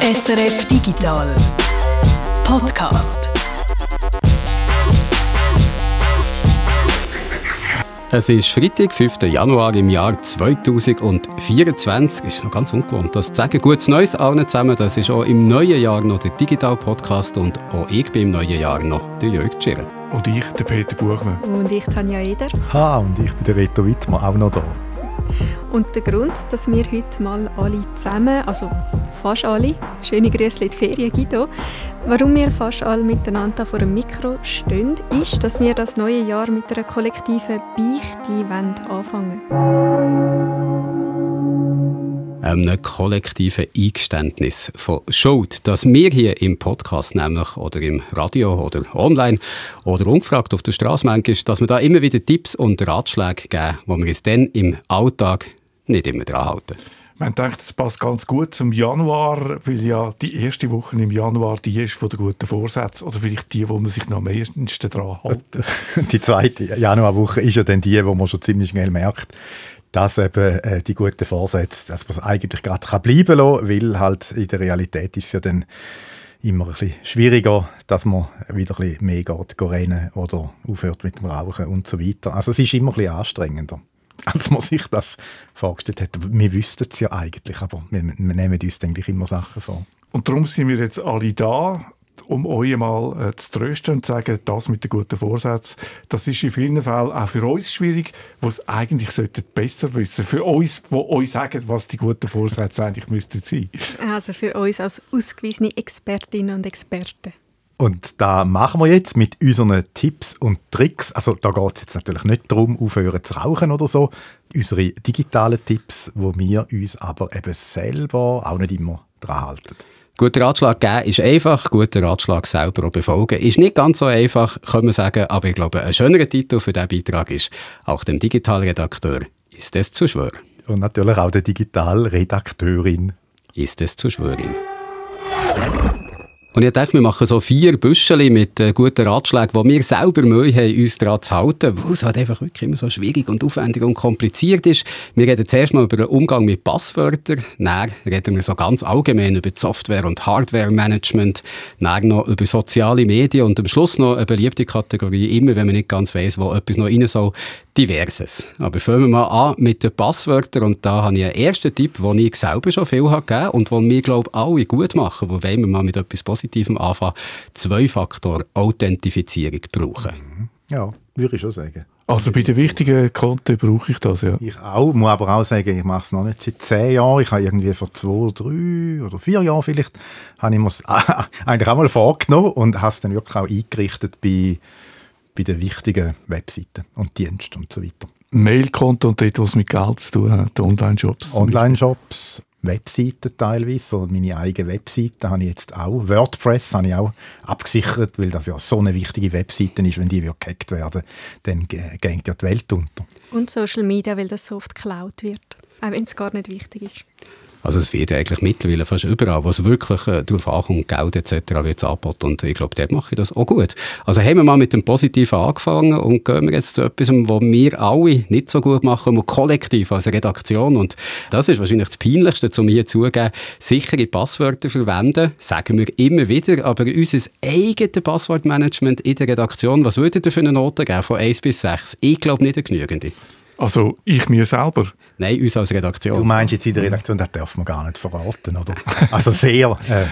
SRF Digital Podcast. Es ist Freitag, 5. Januar im Jahr 2024. Ist noch ganz ungewohnt, das zu sagen. Gutes Neues allen zusammen. Das ist auch im neuen Jahr noch der Digital Podcast und auch ich bin im neuen Jahr noch der Jörg Tschirr. Und ich, der Peter Buchmann. Und ich, Tanja Eder. Ha, und ich bin der Reto Wittmer, auch noch da. Und der Grund, dass wir heute mal alle zusammen, also fast alle, schöne Grüße in die Ferien, Guido, warum wir fast alle miteinander vor dem Mikro stehen, ist, dass wir das neue Jahr mit einer kollektiven Beichte anfangen. Einem kollektiven Eingeständnis von Schuld, dass wir hier im Podcast nämlich oder im Radio oder online oder ungefragt auf der Straße manchmal, dass wir da immer wieder Tipps und Ratschläge geben, wo wir uns dann im Alltag nicht immer dran halten. Man denkt, es passt ganz gut zum Januar, weil ja die erste Woche im Januar die ist von der guten Vorsätze oder vielleicht die, wo man sich noch am ehesten dran hält. Die zweite Januarwoche ist ja dann die, wo man schon ziemlich schnell merkt, dass eben äh, die guten Vorsätze, dass man eigentlich gerade kann bleiben lassen, weil halt in der Realität ist es ja dann immer ein bisschen schwieriger, dass man wieder ein bisschen mehr geht, geht rennen oder aufhört mit dem Rauchen und so weiter. Also es ist immer ein bisschen anstrengender als man sich das vorgestellt hat. Wir wüssten es ja eigentlich, aber wir, wir nehmen uns eigentlich immer Sachen vor. Und darum sind wir jetzt alle da, um euch mal äh, zu trösten und zu sagen, das mit den guten Vorsätzen, das ist in vielen Fällen auch für uns schwierig, wo es eigentlich sollten besser wissen. Für uns, die euch sagen, was die guten Vorsätze eigentlich müssten sein. Also für uns als ausgewiesene Expertinnen und Experten. Und da machen wir jetzt mit unseren Tipps und Tricks. Also da geht es jetzt natürlich nicht darum, aufhören zu rauchen oder so. Unsere digitalen Tipps, wo wir uns aber eben selber auch nicht immer dran halten. Guter Ratschlag geben ist einfach, guter Ratschlag selber auch befolgen ist nicht ganz so einfach, kann man sagen, aber ich glaube, ein schönerer Titel für diesen Beitrag ist auch dem Digitalredakteur «Ist es zu schwören?» Und natürlich auch der Digitalredakteurin «Ist es zu schwören?» Und ich dachte, wir machen so vier Büschel mit äh, guten Ratschlägen, wo wir selber Mühe haben, uns daran zu halten, weil es halt einfach wirklich immer so schwierig und aufwendig und kompliziert ist. Wir reden zuerst mal über den Umgang mit Passwörtern, dann reden wir so ganz allgemein über Software- und Hardware-Management, dann noch über soziale Medien und am Schluss noch eine beliebte Kategorie, immer wenn man nicht ganz weiß, wo etwas noch rein soll, Diverses. Aber fangen wir mal an mit den Passwörtern und da habe ich einen ersten Tipp, den ich selber schon viel habe gegeben und den wir, glaube ich, alle gut machen, wo wollen wir mal mit etwas Positivem anfangen, Zwei-Faktor-Authentifizierung brauchen. Mhm. Ja, würde ich schon sagen. Also bei den wichtigen Konten brauche ich das, ja. Ich auch, muss aber auch sagen, ich mache es noch nicht seit zehn Jahren. Ich habe irgendwie vor zwei drei oder vier Jahren vielleicht, habe ich mir eigentlich auch mal vorgenommen und habe es dann wirklich auch eingerichtet bei bei den wichtigen Webseiten und Diensten und so weiter. Mailkonto und dort, was mit Geld zu tun hat, Online-Shops. Online-Shops, Webseiten teilweise, oder meine eigene Webseite habe ich jetzt auch. WordPress habe ich auch abgesichert, weil das ja so eine wichtige Webseite ist, wenn die gehackt werden, dann geht ja die Welt unter. Und Social Media, weil das so oft geklaut wird, auch wenn es gar nicht wichtig ist. Also es wird eigentlich mittlerweile fast überall, wo es wirklich äh, darauf ankommt, Geld etc. wird angeboten und ich glaube, dort mache ich das auch gut. Also haben wir mal mit dem Positiven angefangen und gehen wir jetzt zu etwas, was wir alle nicht so gut machen, aber kollektiv als Redaktion und das ist wahrscheinlich das Peinlichste, zu mir zugeben, sichere Passwörter verwenden, sagen wir immer wieder, aber unser eigenes Passwortmanagement in der Redaktion, was würde ihr für eine Note geben von 1 bis 6? Ich glaube nicht eine genügende. Also ich mir selber? Nein, uns als Redaktion. Du meinst jetzt in der Redaktion, das darf man gar nicht verraten, oder? Also sehr äh,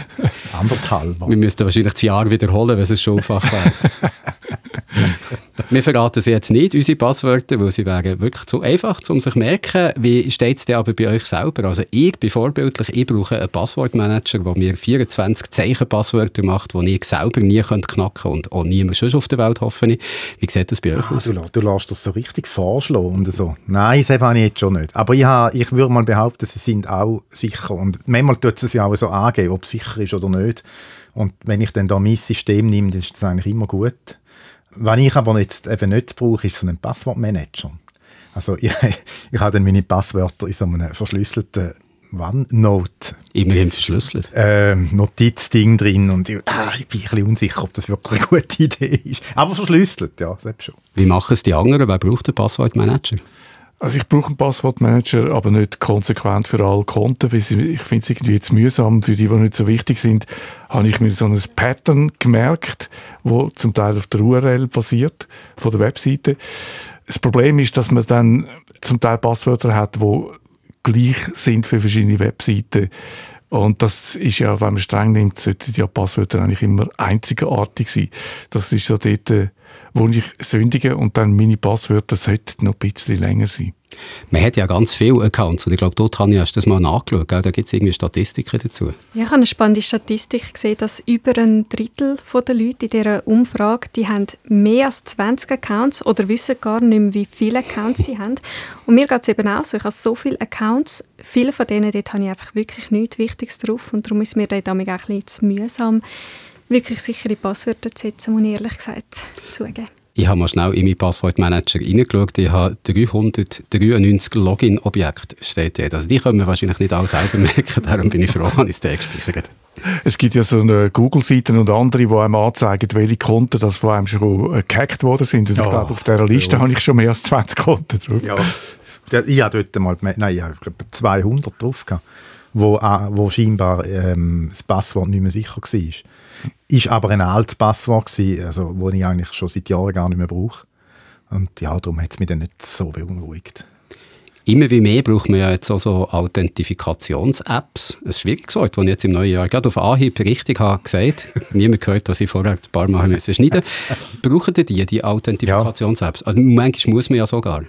anderthalb. Wir müssten wahrscheinlich das Jahr wiederholen, wenn es schon Schulfach wäre. Wir verraten sie jetzt nicht, unsere Passwörter, weil sie wären wirklich zu einfach, um sich zu merken. Wie steht es denn aber bei euch selber? Also ich bin vorbildlich, ich brauche einen Passwortmanager, der mir 24 Zeichenpasswörter macht, die ich selber nie knacken könnte und auch niemand sonst auf der Welt, hoffe ich. Wie sieht das bei euch ah, aus? Du, du lässt das so richtig vorschlagen und so. Nein, das habe ich jetzt schon nicht. Aber ich, habe, ich würde mal behaupten, sie sind auch sicher. Und manchmal tut es ja auch so angeben, ob es sicher ist oder nicht. Und wenn ich dann da mein System nehme, dann ist das eigentlich immer gut. Was ich aber jetzt eben nicht brauche, ist so ein Passwortmanager. Also ich, ich habe dann meine Passwörter in so einem verschlüsselten OneNote. Immerhin verschlüsselt. Ähm, Notizding drin und ich, ah, ich bin ein bisschen unsicher, ob das wirklich eine gute Idee ist. Aber verschlüsselt, ja, selbst schon. Wie machen es die anderen? Wer braucht den Passwortmanager? Also ich brauche einen Passwortmanager, aber nicht konsequent für alle Konten, weil ich finde es irgendwie jetzt mühsam. Für die, die nicht so wichtig sind, habe ich mir so ein Pattern gemerkt, wo zum Teil auf der URL basiert, von der Webseite. Das Problem ist, dass man dann zum Teil Passwörter hat, die gleich sind für verschiedene Webseiten. Und das ist ja, wenn man streng nimmt, sollten die Passwörter eigentlich immer einzigartig sein. Das ist so dort, äh, wo ich sündige und dann meine Passwörter sollten noch ein bisschen länger sein. Man hat ja ganz viele Accounts und ich glaube, dort habe ich das mal nachgeschaut. Da gibt es irgendwie Statistiken dazu. Ja, ich habe eine spannende Statistik gesehen, dass über ein Drittel der Leute in dieser Umfrage, die haben mehr als 20 Accounts oder wissen gar nicht mehr, wie viele Accounts sie haben. Und mir geht es eben auch so, ich habe so viele Accounts, viele von denen, dort habe ich einfach wirklich nichts Wichtiges drauf und darum ist mir dort auch ein bisschen zu mühsam, wirklich sichere Passwörter zu setzen, muss ich ehrlich gesagt zugeben. Ich habe mal schnell in meinen Passwortmanager reingeschaut. Ich habe 393 Login-Objekte, steht dort. Also die können wir wahrscheinlich nicht alle selber merken, darum bin ich froh, dass ich es gespeichert Es gibt ja so eine Google-Seiten und andere, die einem anzeigen, welche Konten das von einem schon gehackt worden sind. Und ja, ich glaube, auf dieser Liste habe ich schon mehr als 20 Konten drauf. Ja, ich habe dort mal, nein, ich habe 200 drauf gehabt, wo, wo scheinbar ähm, das Passwort nicht mehr sicher war. Ist aber ein altes Passwort gewesen, also, das ich eigentlich schon seit Jahren gar nicht mehr brauche. Und ja, darum hat es mich dann nicht so beunruhigt. Immer wie mehr braucht man ja jetzt auch so Authentikations-Apps. Ein schwieriges Wort, das ich jetzt im neuen Jahr gerade auf Anhieb richtig habe gesagt. Niemand gehört, dass ich vorher ein paar Mal müssen schneiden Brauchen die die Authentikations-Apps? Also manchmal muss man ja sogar.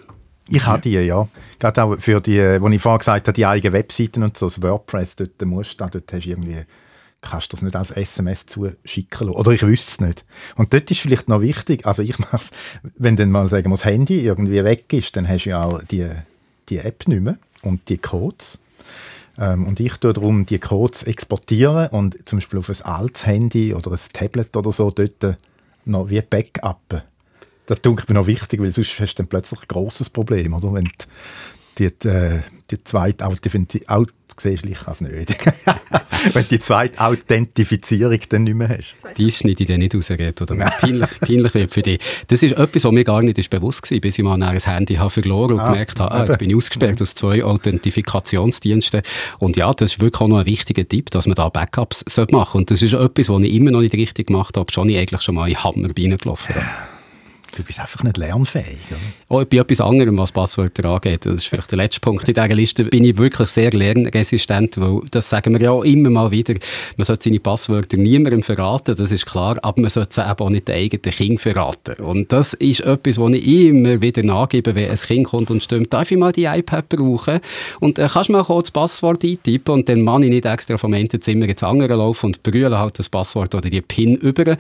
Ich habe die, ja. Gerade auch für die, wo ich vorher gesagt habe, die eigenen Webseiten und so, das WordPress, dort musst du, dort hast du irgendwie kannst du das nicht als SMS zuschicken Oder ich wüsste es nicht. Und dort ist vielleicht noch wichtig, also ich mache wenn dann mal sagen wir, das Handy irgendwie weg ist, dann hast du ja auch die, die App nicht mehr und die Codes. Ähm, und ich tue darum die Codes exportieren und zum Beispiel auf ein altes Handy oder ein Tablet oder so dort noch wie Backup. Das denke ich mir noch wichtig, weil sonst hast du dann plötzlich ein grosses Problem, oder? Wenn die, die, äh, die zweite Authentifizierung siehst, ich kann es nicht. Wenn die zweite Authentifizierung dann nicht mehr hast. Die schneide ich dann nicht raus, oder wenn es peinlich, peinlich wird für dich. Das ist etwas, was mir gar nicht ist bewusst war, bis ich mal ein Handy habe verloren und ah, gemerkt habe, ah, jetzt bin ich ausgesperrt aus zwei Authentifikationsdiensten. Und ja, das ist wirklich auch noch ein wichtiger Tipp, dass man da Backups machen sollte. Und das ist etwas, was ich immer noch nicht richtig gemacht habe, schon ich eigentlich schon mal in Hammer reingelaufen habe. Du bist einfach nicht lernfähig. Oder? Oh, bei etwas anderem, was Passwörter angeht. Das ist vielleicht der letzte Punkt in dieser Liste. Bin ich wirklich sehr lernresistent, weil das sagen wir ja immer mal wieder. Man sollte seine Passwörter niemandem verraten, das ist klar, aber man sollte sie eben auch nicht den eigenen Kind verraten. Und das ist etwas, was ich immer wieder nachgebe, wenn ein Kind kommt und stimmt, darf ich mal die iPad brauchen? Und äh, kannst du mal kurz das Passwort eintippen und dann mache ich nicht extra vom einen Zimmer ins andere laufen und brülle halt das Passwort oder die PIN über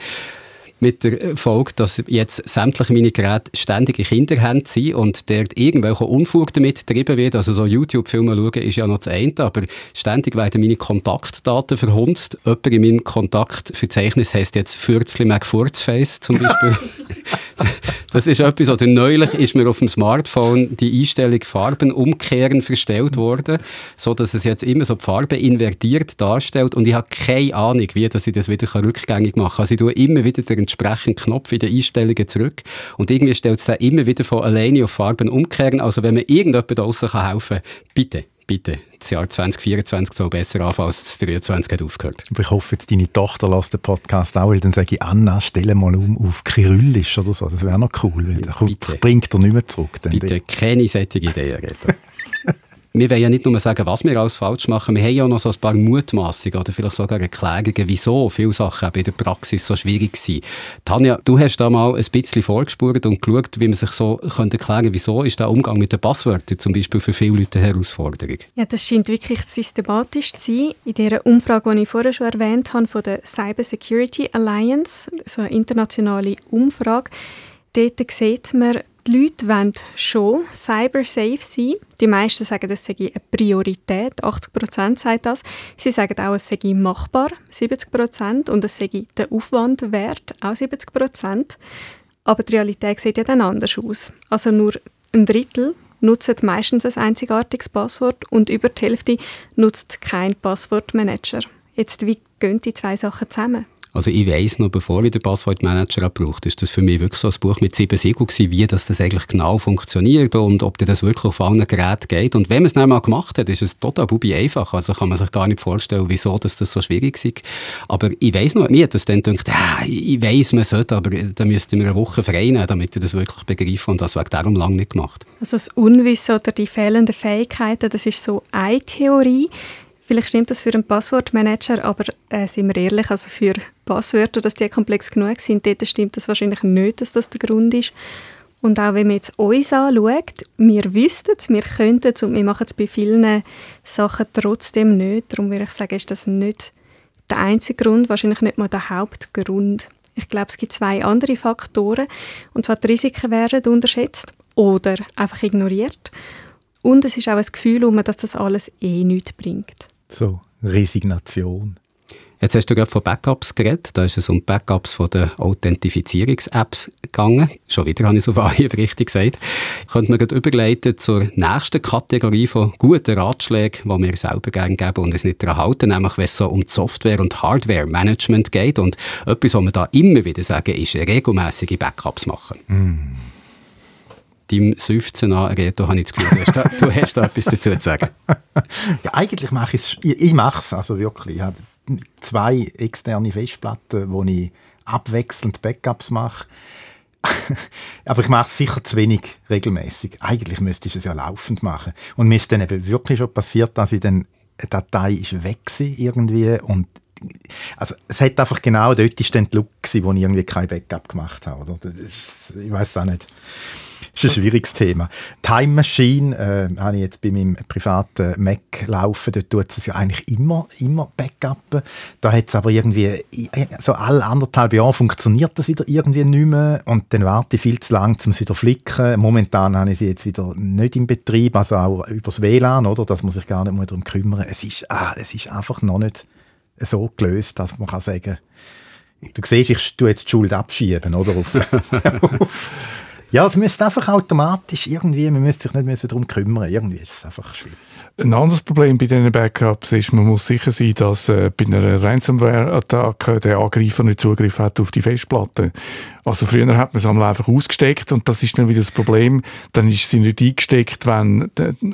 mit der Folge, dass jetzt sämtliche meine Geräte ständige Kinderhände sind und dort irgendwelche Unfug damit getrieben wird. Also so YouTube-Filme schauen ist ja noch das eine, aber ständig werden meine Kontaktdaten verhunzt. Jemand in meinem Kontaktverzeichnis heisst jetzt Fürzli McFurzface zum Beispiel. Das ist etwas, oder neulich ist mir auf dem Smartphone die Einstellung Farben umkehren verstellt worden, so dass es jetzt immer so die Farbe invertiert darstellt und ich habe keine Ahnung, wie dass ich das wieder rückgängig machen kann. Also ich tue immer wieder den entsprechenden Knopf in den Einstellungen zurück und irgendwie stellt es dann immer wieder von alleine auf Farben umkehren. Also wenn mir irgendjemand draussen helfen kann, bitte bitte, das Jahr 2024 soll besser anfangen als das 2023 hat aufgehört. ich hoffe, jetzt deine Tochter lässt den Podcast auch, weil dann sage ich, Anna, stelle mal um auf Kyrillisch oder so. Das wäre noch cool, weil dann bringt er nicht mehr zurück. Bitte, keine solche Ideen, wir wollen ja nicht nur sagen, was wir alles falsch machen, wir haben ja noch so ein paar Mutmaßungen oder vielleicht sogar Erklärungen, wieso viele Sachen in der Praxis so schwierig sind. Tanja, du hast da mal ein bisschen vorgespurt und geschaut, wie man sich so könnte erklären wieso ist der Umgang mit den Passwörtern zum Beispiel für viele Leute eine Herausforderung? Ja, das scheint wirklich systematisch zu sein. In dieser Umfrage, die ich vorher schon erwähnt habe, von der Cyber Security Alliance, so eine internationale Umfrage, dort sieht man, die Leute wollen schon cyber-safe sein. Die meisten sagen, das sei eine Priorität. 80 Prozent sagen das. Sie sagen auch, es sei machbar. 70 Prozent. Und es sei der Aufwand wert. Auch 70 Prozent. Aber die Realität sieht ja dann anders aus. Also nur ein Drittel nutzt meistens ein einzigartiges Passwort und über die Hälfte nutzt kein Passwortmanager. Jetzt, wie gehen die zwei Sachen zusammen? Also ich weiss noch, bevor ich den Passwortmanager gebraucht ist das für mich wirklich so ein Buch mit sieben Siegeln wie das, das eigentlich genau funktioniert und ob das wirklich auf allen Geräten geht. Und wenn man es dann mal gemacht hat, ist es total bubi einfach. Also kann man sich gar nicht vorstellen, wieso dass das so schwierig ist. Aber ich weiss noch, mir hat das dann gedacht, äh, ich weiss, man sollte, aber da müsste man eine Woche frei nehmen, damit ich das wirklich begreife und das wegen darum lange nicht gemacht. Also das Unwissen oder die fehlenden Fähigkeiten, das ist so eine Theorie. Vielleicht stimmt das für einen Passwortmanager, aber äh, sind wir ehrlich, also für Passwörter, dass die komplex genug sind, dort stimmt das wahrscheinlich nicht, dass das der Grund ist. Und auch wenn man jetzt uns anschaut, wir wüssten es, wir könnten es und wir machen es bei vielen Sachen trotzdem nicht. Darum würde ich sagen, ist das nicht der einzige Grund, wahrscheinlich nicht mal der Hauptgrund. Ich glaube, es gibt zwei andere Faktoren. Und zwar die Risiken werden unterschätzt oder einfach ignoriert. Und es ist auch ein Gefühl, dass das alles eh nichts bringt. So, Resignation. Jetzt hast du gerade von Backups geredet. Da ist es um Backups von den Authentifizierungs-Apps gegangen. Schon wieder habe ich es auf Anhieb richtig gesagt. Könnte man gerade überleiten zur nächsten Kategorie von guten Ratschlägen, die wir selber gerne geben und es nicht daran halten, nämlich wenn es so um Software- und Hardware-Management geht. Und etwas, was wir da immer wieder sagen, ist regelmäßige Backups machen. Mm deinem Seufzen an, Reto, habe ich das Gefühl, du hast, da, du hast da etwas dazu zu sagen. Ja, eigentlich mache ich es, ich, ich mache es, also wirklich. Ich habe zwei externe Festplatten, wo ich abwechselnd Backups mache. Aber ich mache es sicher zu wenig regelmäßig. Eigentlich müsste ich es ja laufend machen. Und mir ist dann eben wirklich schon passiert, dass ich dann eine Datei ist weg irgendwie und also es hat einfach genau dort ist dann die Lücke, wo ich irgendwie kein Backup gemacht habe. Oder? Ist, ich weiß es auch nicht ist ein schwieriges Thema. Time Machine äh, habe ich jetzt bei meinem privaten Mac laufen. Dort tut es ja eigentlich immer, immer Backup. Da hat es aber irgendwie, so alle anderthalb Jahre funktioniert das wieder irgendwie nicht mehr und dann warte ich viel zu lange, um es wieder flicken. Momentan habe ich sie jetzt wieder nicht im Betrieb, also auch übers WLAN, oder? Das muss ich gar nicht mehr darum kümmern. Es ist, ah, es ist einfach noch nicht so gelöst, dass man kann sagen Du siehst, ich tue jetzt die Schuld abschieben, oder? Auf, auf ja, es müsste einfach automatisch irgendwie, man müsste sich nicht darum kümmern. Irgendwie ist es einfach schwierig. Ein anderes Problem bei diesen Backups ist, man muss sicher sein, dass äh, bei einer Ransomware-Attacke der Angreifer nicht Zugriff hat auf die Festplatte. Also früher hat man es einmal einfach ausgesteckt und das ist dann wieder das Problem. Dann ist sie nicht eingesteckt, wenn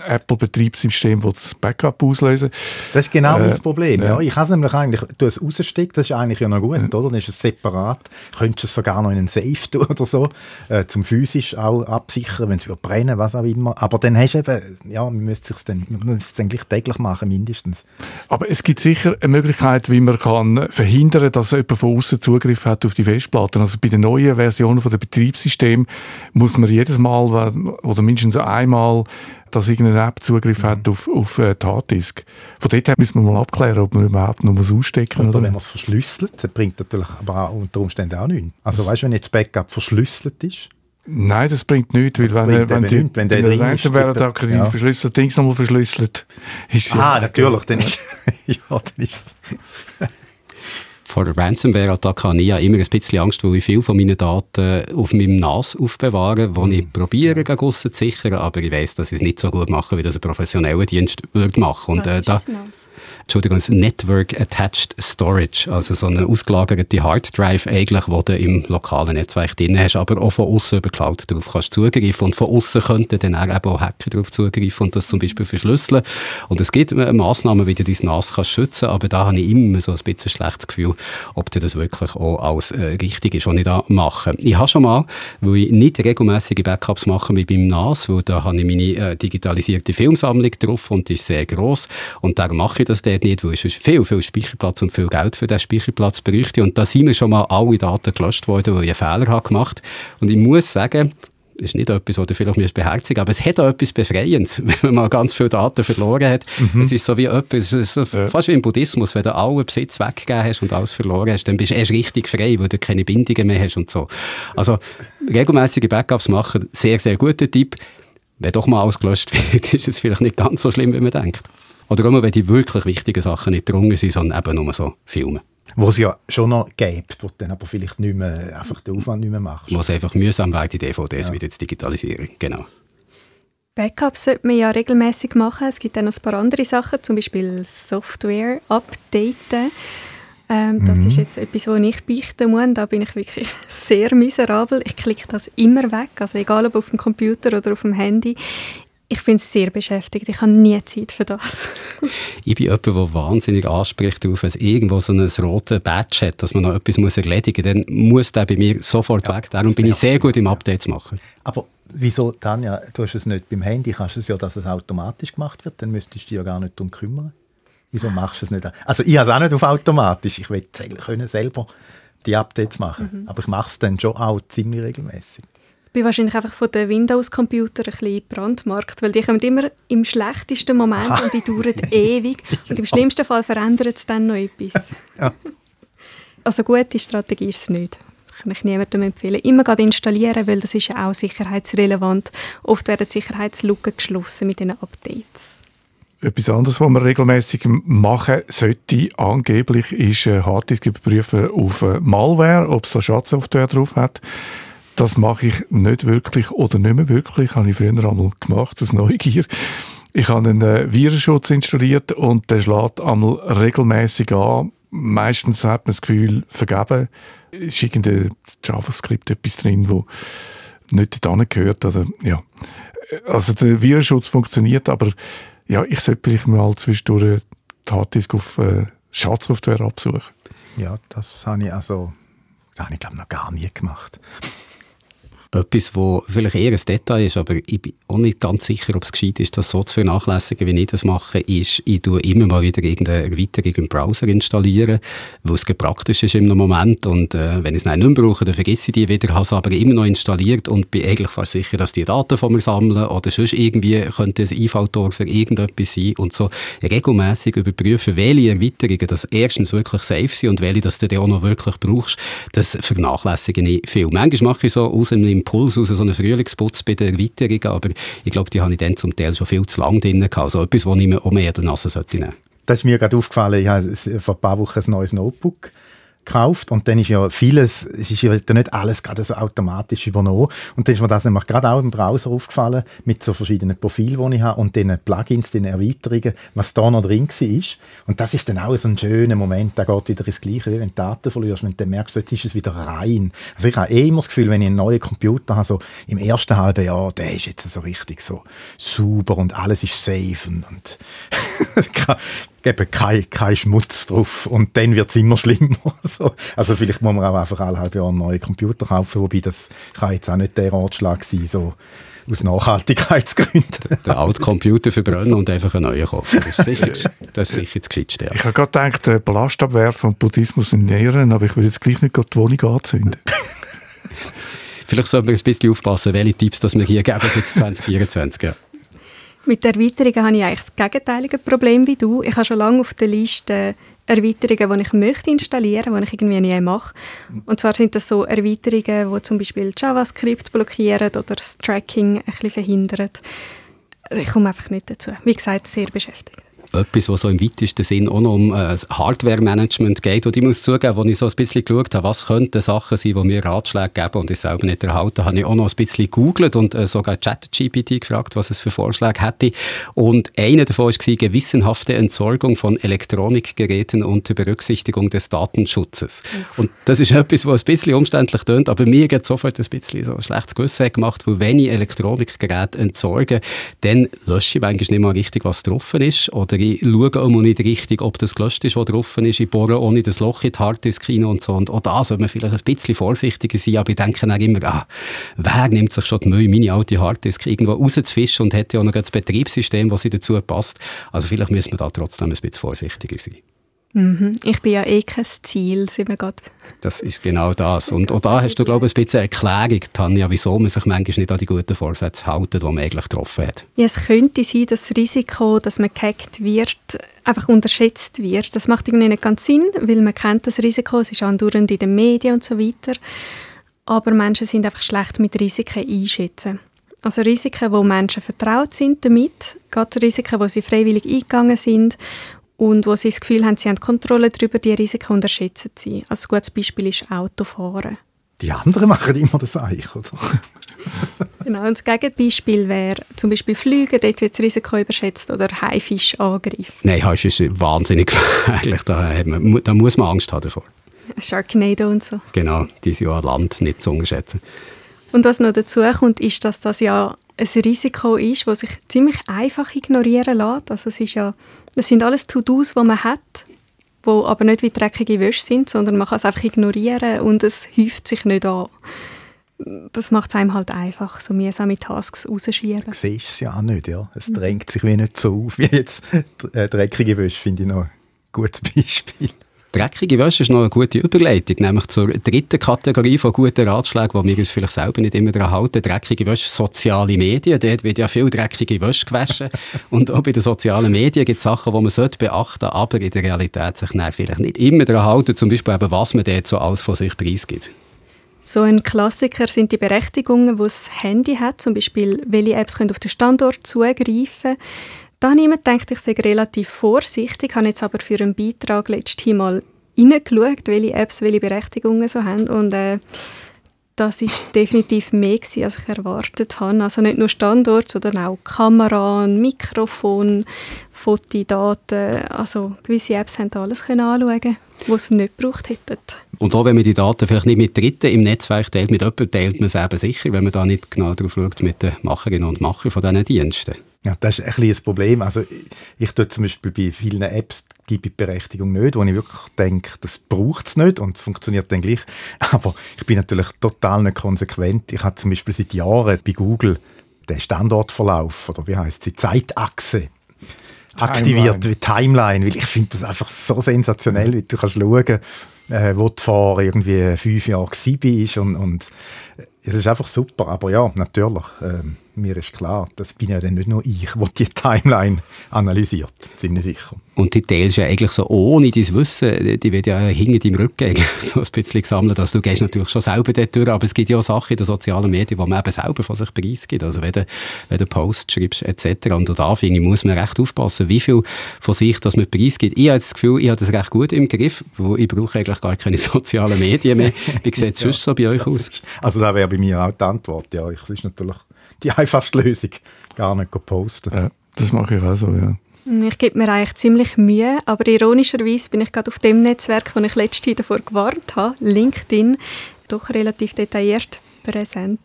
Apple-Betriebssystem das Backup auslösen Das ist genau äh, das Problem. Ja. ja. Ich habe es nämlich eigentlich, du hast rausgesteckt, das ist eigentlich ja noch gut, ja. oder? Dann ist es separat. Könntest du es sogar noch in einen Safe tun oder so, äh, zum physisch auch absichern, wenn es brennen, was auch immer. Aber dann hast du eben, ja, man müsste es dann, man müsste es gleich täglich machen, mindestens. Aber es gibt sicher eine Möglichkeit, wie man kann verhindern, dass jemand von außen Zugriff hat auf die Festplatten. Also bei den neuen neuen Versionen von der Betriebssystem muss man jedes Mal oder mindestens einmal dass irgendeine App Zugriff hat mhm. auf, auf äh, die Harddisk. Von dort her müssen wir mal abklären, ob man überhaupt noch ausstecken muss. Oder wenn man es verschlüsselt, das bringt natürlich aber auch unter Umständen auch nichts. Also weißt du, wenn jetzt das Backup verschlüsselt ist, Nein, das bringt nichts, weil das wenn, wenn, die, nicht, wenn der wäre da die ja. verschlüsselte Dings nochmal verschlüsselt. Ist ah, natürlich, dann ist, ja, dann ist vor Ransomware-Attacke habe ich ja immer ein bisschen Angst, weil ich viel von meinen Daten auf meinem NAS aufbewahre, wo ich probiere, aussen zu sichern, aber ich weiss, dass ich es nicht so gut mache, wie das ein professioneller Dienst würde machen. Und, äh, da? Entschuldigung, das Network Attached Storage, also so eine ausgelagerte Harddrive eigentlich, wo du im lokalen Netzwerk drin hast, aber auch von außen über Cloud darauf kannst zugreifen und von außen könnten dann auch Hacker darauf zugreifen und das zum Beispiel verschlüsseln. Und es gibt äh, Massnahmen, wie du dein NAS kannst schützen, aber da habe ich immer so ein bisschen schlechtes Gefühl, ob das wirklich auch alles äh, richtig ist, was ich da mache. Ich habe schon mal, weil ich nicht regelmäßige Backups mache mit meinem NAS, weil da habe ich meine äh, digitalisierte Filmsammlung drauf und die ist sehr groß und darum mache ich das dort nicht, weil es viel, viel Speicherplatz und viel Geld für diesen Speicherplatz bräuchte. Und da sind mir schon mal alle Daten gelöscht worden, weil ich einen Fehler habe gemacht. Und ich muss sagen, ist nicht etwas, was du vielleicht beherzigen aber es hat auch etwas Befreiendes, wenn man mal ganz viele Daten verloren hat. Mhm. Es ist so wie etwas, so ja. fast wie im Buddhismus, wenn du allen Besitz weggegeben hast und alles verloren hast, dann bist du erst richtig frei, weil du keine Bindungen mehr hast und so. Also regelmäßige Backups machen, sehr, sehr guter Tipp. Wenn doch mal alles gelöscht wird, ist es vielleicht nicht ganz so schlimm, wie man denkt. Oder immer, wenn die wirklich wichtigen Sachen nicht drungen sind, sondern eben nur so Filme. Wo es ja schon noch gibt, wo du dann aber vielleicht nicht mehr, einfach den Aufwand nicht mehr machst. Wo es einfach mühsam wäre, die DVDs ja. wieder zu digitalisieren. Genau. Backups sollte man ja regelmäßig machen. Es gibt dann noch ein paar andere Sachen, zum Beispiel Software updaten. Ähm, das mhm. ist jetzt etwas, was ich beichten muss. Da bin ich wirklich sehr miserabel. Ich klicke das immer weg, also egal ob auf dem Computer oder auf dem Handy. Ich bin sehr beschäftigt. Ich habe nie Zeit für das. ich bin jemand, der wahnsinnig anspricht darauf, wenn es irgendwo so ein rotes Badge hat, dass man noch etwas muss erledigen muss, dann muss der bei mir sofort ja, weg. Darum bin ich sehr gut im Updates machen. Aber wieso, Tanja, du hast es nicht beim Handy, kannst du es ja, dass es automatisch gemacht wird, dann müsstest du dich ja gar nicht darum kümmern. Wieso machst du es nicht? Also ich habe es auch nicht auf automatisch. Ich will können selber die Updates machen. Mhm. Aber ich mache es dann schon auch ziemlich regelmäßig. Ich bin wahrscheinlich einfach von den Windows-Computern ein bisschen brandmarkt, weil die kommen immer im schlechtesten Moment und die dauern ewig. Und im schlimmsten Fall verändert es dann noch etwas. Ja. Also gute Strategie ist es nicht. Das kann ich niemandem empfehlen. Immer gerade installieren, weil das ist ja auch sicherheitsrelevant. Oft werden Sicherheitslücken geschlossen mit diesen Updates. Etwas anderes, was man regelmäßig machen sollte, angeblich, ist Harddisk überprüfen auf äh, Malware, ob es da Schadsoftware drauf hat. Das mache ich nicht wirklich oder nicht mehr wirklich. Habe ich früher einmal gemacht, das Neugier. Ich habe einen äh, Virenschutz installiert und der schlägt einmal regelmäßig an. Meistens hat man das Gefühl, vergeben ist irgendein JavaScript etwas drin, wo nicht dorthin gehört. Oder, ja. Also der Virenschutz funktioniert, aber ja, ich sollte vielleicht mal zwischendurch die Harddisk auf äh, Schadsoftware absuchen. Ja, das habe ich also, das habe ich glaube noch gar nie gemacht. Etwas, wo vielleicht eher ein Detail ist, aber ich bin auch nicht ganz sicher, ob es gescheit ist, das so zu vernachlässigen, wie ich das mache, ist, ich tue immer mal wieder irgendeine Erweiterung im Browser installieren, wo es praktisch ist im Moment und äh, wenn ich es nicht mehr brauche, dann vergesse ich die wieder, habe es aber immer noch installiert und bin eigentlich fast sicher, dass die Daten von mir sammeln oder sonst irgendwie könnte es Einfalltor für irgendetwas sein und so regelmäßig überprüfen, welche Erweiterungen das erstens wirklich safe sind und welche das du auch noch wirklich brauchst, das vernachlässige ich viel. Manchmal mache ich so aus einem Impuls aus, so einen Frühlingsputz bei den Erweiterungen, aber ich glaube, die habe ich dann zum Teil schon viel zu lange drin gehabt. Also etwas, was ich mir auch mehr in der Nase sollte nehmen. Das ist mir gerade aufgefallen, ich habe vor ein paar Wochen ein neues Notebook gekauft und dann ist ja vieles, es ist ja nicht alles gerade so automatisch übernommen und dann ist mir das nämlich gerade auch im Browser aufgefallen mit so verschiedenen Profilen, die ich habe und den Plugins, den Erweiterungen, was da noch drin war und das ist dann auch so ein schöner Moment, da geht wieder ins Gleiche, wie wenn du Daten verlierst, du dann merkst, jetzt ist es wieder rein. Also ich habe eh immer das Gefühl, wenn ich einen neuen Computer habe, so im ersten halben Jahr, der ist jetzt so richtig so super und alles ist safe und, und eben kein, kein Schmutz drauf und dann wird es immer schlimmer. also vielleicht muss man auch einfach alle halbe Jahre einen neuen Computer kaufen, wobei das kann jetzt auch nicht der Ratschlag sein, so aus Nachhaltigkeitsgründen. Den alten Computer verbrennen und einfach einen neuen kaufen. Das ist sicher das, ist sicher das Gescheitste. Ich habe gerade gedacht, der Ballastabwehr vom Buddhismus in näheren, aber ich will jetzt gleich nicht die Wohnung anzünden. Vielleicht sollten wir ein bisschen aufpassen, welche Tipps das wir hier geben für 2024. Ja. Mit Erweiterungen habe ich eigentlich das gegenteilige Problem wie du. Ich habe schon lange auf der Liste Erweiterungen, die ich möchte installieren, die ich irgendwie nie mache. Und zwar sind das so Erweiterungen, die zum Beispiel JavaScript blockieren oder das Tracking ein bisschen verhindern. Ich komme einfach nicht dazu. Wie gesagt, sehr beschäftigt etwas, was so im weitesten Sinn auch noch um äh, Hardware-Management geht. Und ich muss zugeben, als ich so ein bisschen geschaut habe, was könnten Sachen sein, die mir Ratschläge geben und ich selber nicht erhalten, habe ich auch noch ein bisschen gegoogelt und äh, sogar ChatGPT gefragt, was es für Vorschläge hätte. Und einer davon war gewissenhafte Entsorgung von Elektronikgeräten unter Berücksichtigung des Datenschutzes. Uff. Und das ist etwas, was ein bisschen umständlich tönt, aber mir geht sofort ein bisschen so ein schlechtes Gewissen gemacht, weil wenn ich Elektronikgeräte entsorge, dann lösche ich manchmal nicht mal richtig, was drauf ist oder ich schaue auch nicht richtig, ob das gelöscht ist, was drauf ist. Ich bohre ohne das Loch in die Harddisk rein und so. Und auch da sollte man vielleicht ein bisschen vorsichtiger sein, aber ich denke auch immer, ah, wer nimmt sich schon die Mühe, meine alte Harddisk irgendwo rauszufischen und hätte ja auch noch das Betriebssystem, das dazu passt. Also vielleicht müssen wir da trotzdem ein bisschen vorsichtiger sein. Mhm. Ich bin ja eh kein Ziel, sind wir gerade. Das ist genau das. Und auch da hast du, glaube ich, ein bisschen Erklärung, Tanja, wieso man sich manchmal nicht an die guten Vorsätze hält, die man eigentlich getroffen hat. Ja, es könnte sein, dass das Risiko, dass man gehackt wird, einfach unterschätzt wird. Das macht irgendwie nicht ganz Sinn, weil man kennt das Risiko, es ist andauernd in den Medien und so weiter. Aber Menschen sind einfach schlecht mit Risiken einschätzen. Also Risiken, wo Menschen vertraut sind damit, gerade Risiken, wo sie freiwillig eingegangen sind und wo sie das Gefühl haben, sie haben Kontrolle darüber, die Risiken unterschätzen sie. Also ein gutes Beispiel ist Autofahren. Die anderen machen immer das Eich, oder? Genau, und das Gegenbeispiel wäre zum Beispiel Fliegen, dort wird das Risiko überschätzt, oder Haifischangriff. Nein, Haifisch ist wahnsinnig gefährlich, da, man, da muss man Angst haben davor. Sharknado und so. Genau, die sind ja an Land nicht zu unterschätzen. Und was noch dazu kommt, ist, dass das ja ein Risiko ist, das sich ziemlich einfach ignorieren lässt. Also es, ist ja, das sind alles To-Dos, die man hat, die aber nicht wie dreckige Wäsche sind, sondern man kann es einfach ignorieren und es häuft sich nicht an. Das macht es einem halt einfach, so mühsame Tasks rausschieben. Du siehst es ja auch nicht, ja. Es drängt sich wie nicht so auf wie jetzt äh, dreckige Wäsche, finde ich noch ein gutes Beispiel. Dreckige Wäsche ist noch eine gute Überleitung, nämlich zur dritten Kategorie von guten Ratschlägen, wo wir uns vielleicht selber nicht immer daran halten. Dreckige Wäsche, soziale Medien. Dort wird ja viel dreckige Wäsche gewaschen. Und auch bei den sozialen Medien gibt es Sachen, die man sollte beachten sollte, aber in der Realität sich vielleicht nicht immer daran halten. Zum Beispiel eben, was man dort so alles von sich preisgibt. So ein Klassiker sind die Berechtigungen, die das Handy hat, zum Beispiel welche Apps können auf den Standort zugreifen können. Da habe ich mir gedacht, ich sei relativ vorsichtig, Ich habe jetzt aber für einen Beitrag letztes Mal reingeschaut, welche Apps welche Berechtigungen so haben und äh, das ist definitiv mehr gewesen, als ich erwartet habe. Also nicht nur Standort, sondern auch Kamera, Mikrofon, Fotodaten. Also gewisse Apps haben alles anschauen, was sie nicht gebraucht hätten. Und auch wenn man die Daten vielleicht nicht mit Dritten im Netzwerk teilt, mit jemandem teilt man es eben sicher, wenn man da nicht genau darauf schaut mit den Macherinnen und Machern von diesen Diensten. Ja, das ist ein bisschen ein Problem. Also ich, ich tue zum Beispiel bei vielen Apps gebe ich Berechtigung nicht, wo ich wirklich denke, das braucht es nicht und funktioniert dann gleich. Aber ich bin natürlich total nicht konsequent. Ich habe zum Beispiel seit Jahren bei Google den Standortverlauf oder wie heißt die Zeitachse aktiviert, Timeline. wie Timeline, weil ich finde das einfach so sensationell, wie du kannst schauen, äh, wo du vor irgendwie fünf Jahren war und, und es ist einfach super, aber ja, natürlich, äh, mir ist klar, das bin ja dann nicht nur ich, der die Timeline analysiert, ziemlich sicher. Und die teilst ja eigentlich so ohne dein Wissen, die wird ja hinter deinem Rücken so ein bisschen gesammelt, also du gehst natürlich schon selber dort durch, aber es gibt ja auch Sachen in den sozialen Medien, wo man eben selber von sich preisgibt, also wenn du, wenn du Posts schreibst etc. Und da finde ich, muss man recht aufpassen, wie viel von sich dass man preisgibt. Ich habe das Gefühl, ich habe das recht gut im Griff, ich brauche eigentlich gar keine sozialen Medien mehr. Wie sieht es ja, sonst so bei euch aus? Also da wäre bei mir auch die Antwort. Ja, das ist natürlich die einfachste Lösung. Gar nicht posten. Ja, das mache ich auch so, ja. Ich gebe mir eigentlich ziemlich Mühe, aber ironischerweise bin ich gerade auf dem Netzwerk, das ich letzte davor gewarnt habe, LinkedIn, doch relativ detailliert präsent.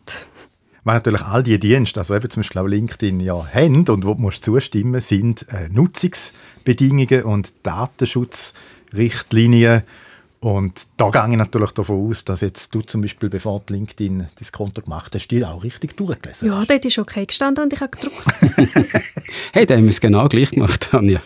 Weil natürlich all die Dienste, also eben zum Beispiel auch LinkedIn ja haben und wo du musst zustimmen sind äh, Nutzungsbedingungen und Datenschutzrichtlinien und da gehe ich natürlich davon aus, dass jetzt du zum Beispiel, bevor du LinkedIn das Konto gemacht hast, die auch richtig durchgelesen hast. Ja, dort ist okay gestanden und ich habe gedruckt. hey, da haben wir es genau gleich gemacht, Anja.